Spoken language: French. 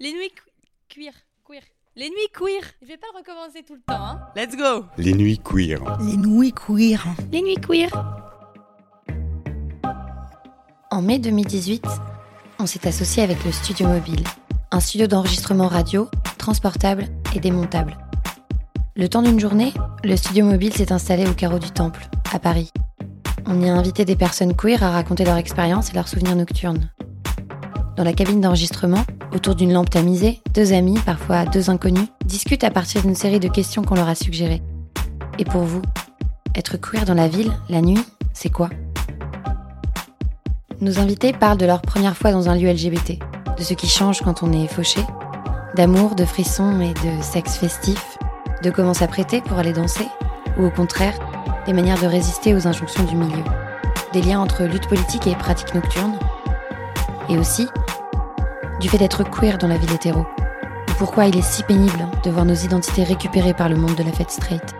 Les nuits queer. Queer. Les nuits queer. Je vais pas le recommencer tout le temps, hein. Let's go Les nuits queer. Les nuits queer. Les nuits queer. En mai 2018, on s'est associé avec le Studio Mobile, un studio d'enregistrement radio, transportable et démontable. Le temps d'une journée, le Studio Mobile s'est installé au carreau du Temple, à Paris. On y a invité des personnes queer à raconter leur expérience et leurs souvenirs nocturnes. Dans la cabine d'enregistrement, autour d'une lampe tamisée, deux amis, parfois deux inconnus, discutent à partir d'une série de questions qu'on leur a suggérées. Et pour vous, être queer dans la ville, la nuit, c'est quoi? Nos invités parlent de leur première fois dans un lieu LGBT, de ce qui change quand on est fauché, d'amour, de frissons et de sexe festif, de comment s'apprêter pour aller danser, ou au contraire, des manières de résister aux injonctions du milieu, des liens entre lutte politique et pratique nocturne, et aussi du fait d'être queer dans la ville hétéro, ou pourquoi il est si pénible de voir nos identités récupérées par le monde de la fête straight.